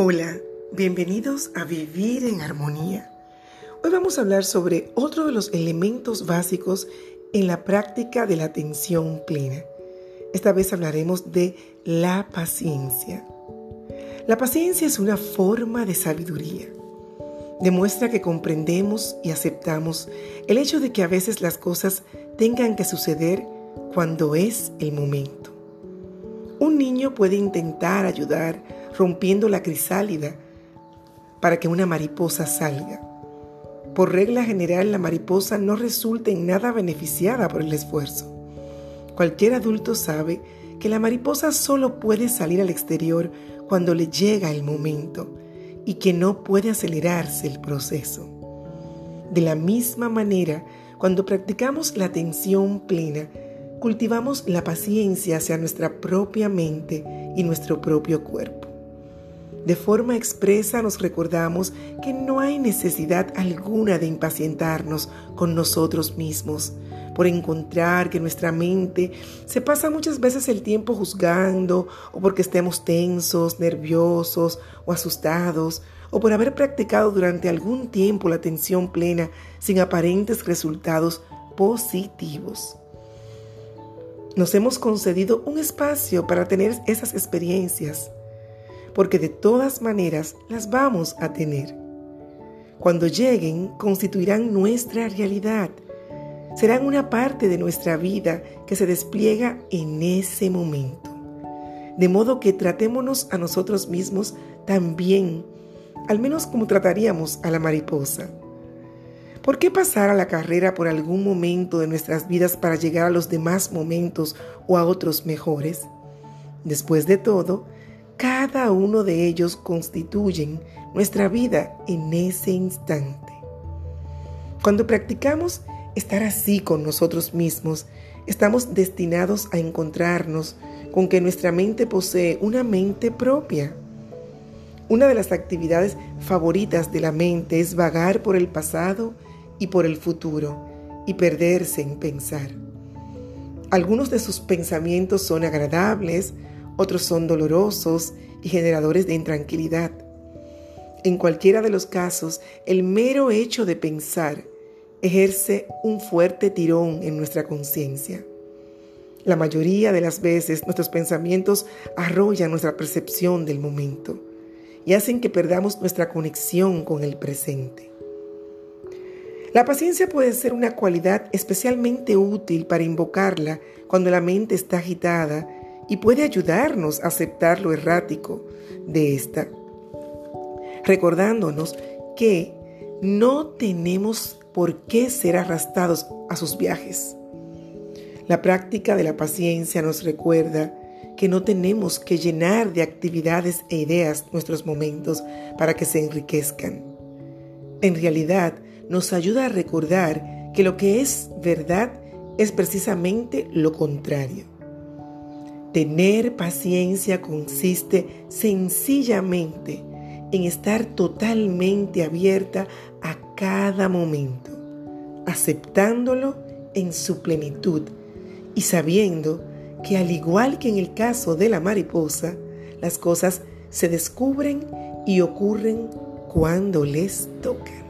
Hola, bienvenidos a Vivir en Armonía. Hoy vamos a hablar sobre otro de los elementos básicos en la práctica de la atención plena. Esta vez hablaremos de la paciencia. La paciencia es una forma de sabiduría. Demuestra que comprendemos y aceptamos el hecho de que a veces las cosas tengan que suceder cuando es el momento. Un niño puede intentar ayudar rompiendo la crisálida para que una mariposa salga. Por regla general, la mariposa no resulta en nada beneficiada por el esfuerzo. Cualquier adulto sabe que la mariposa solo puede salir al exterior cuando le llega el momento y que no puede acelerarse el proceso. De la misma manera, cuando practicamos la atención plena, cultivamos la paciencia hacia nuestra propia mente y nuestro propio cuerpo. De forma expresa nos recordamos que no hay necesidad alguna de impacientarnos con nosotros mismos por encontrar que nuestra mente se pasa muchas veces el tiempo juzgando o porque estemos tensos, nerviosos o asustados o por haber practicado durante algún tiempo la atención plena sin aparentes resultados positivos. Nos hemos concedido un espacio para tener esas experiencias porque de todas maneras las vamos a tener. Cuando lleguen, constituirán nuestra realidad. Serán una parte de nuestra vida que se despliega en ese momento. De modo que tratémonos a nosotros mismos también, al menos como trataríamos a la mariposa. ¿Por qué pasar a la carrera por algún momento de nuestras vidas para llegar a los demás momentos o a otros mejores? Después de todo, cada uno de ellos constituyen nuestra vida en ese instante. Cuando practicamos estar así con nosotros mismos, estamos destinados a encontrarnos con que nuestra mente posee una mente propia. Una de las actividades favoritas de la mente es vagar por el pasado y por el futuro y perderse en pensar. Algunos de sus pensamientos son agradables, otros son dolorosos y generadores de intranquilidad. En cualquiera de los casos, el mero hecho de pensar ejerce un fuerte tirón en nuestra conciencia. La mayoría de las veces nuestros pensamientos arrollan nuestra percepción del momento y hacen que perdamos nuestra conexión con el presente. La paciencia puede ser una cualidad especialmente útil para invocarla cuando la mente está agitada y puede ayudarnos a aceptar lo errático de esta, recordándonos que no tenemos por qué ser arrastrados a sus viajes. La práctica de la paciencia nos recuerda que no tenemos que llenar de actividades e ideas nuestros momentos para que se enriquezcan. En realidad, nos ayuda a recordar que lo que es verdad es precisamente lo contrario. Tener paciencia consiste sencillamente en estar totalmente abierta a cada momento, aceptándolo en su plenitud y sabiendo que al igual que en el caso de la mariposa, las cosas se descubren y ocurren cuando les tocan.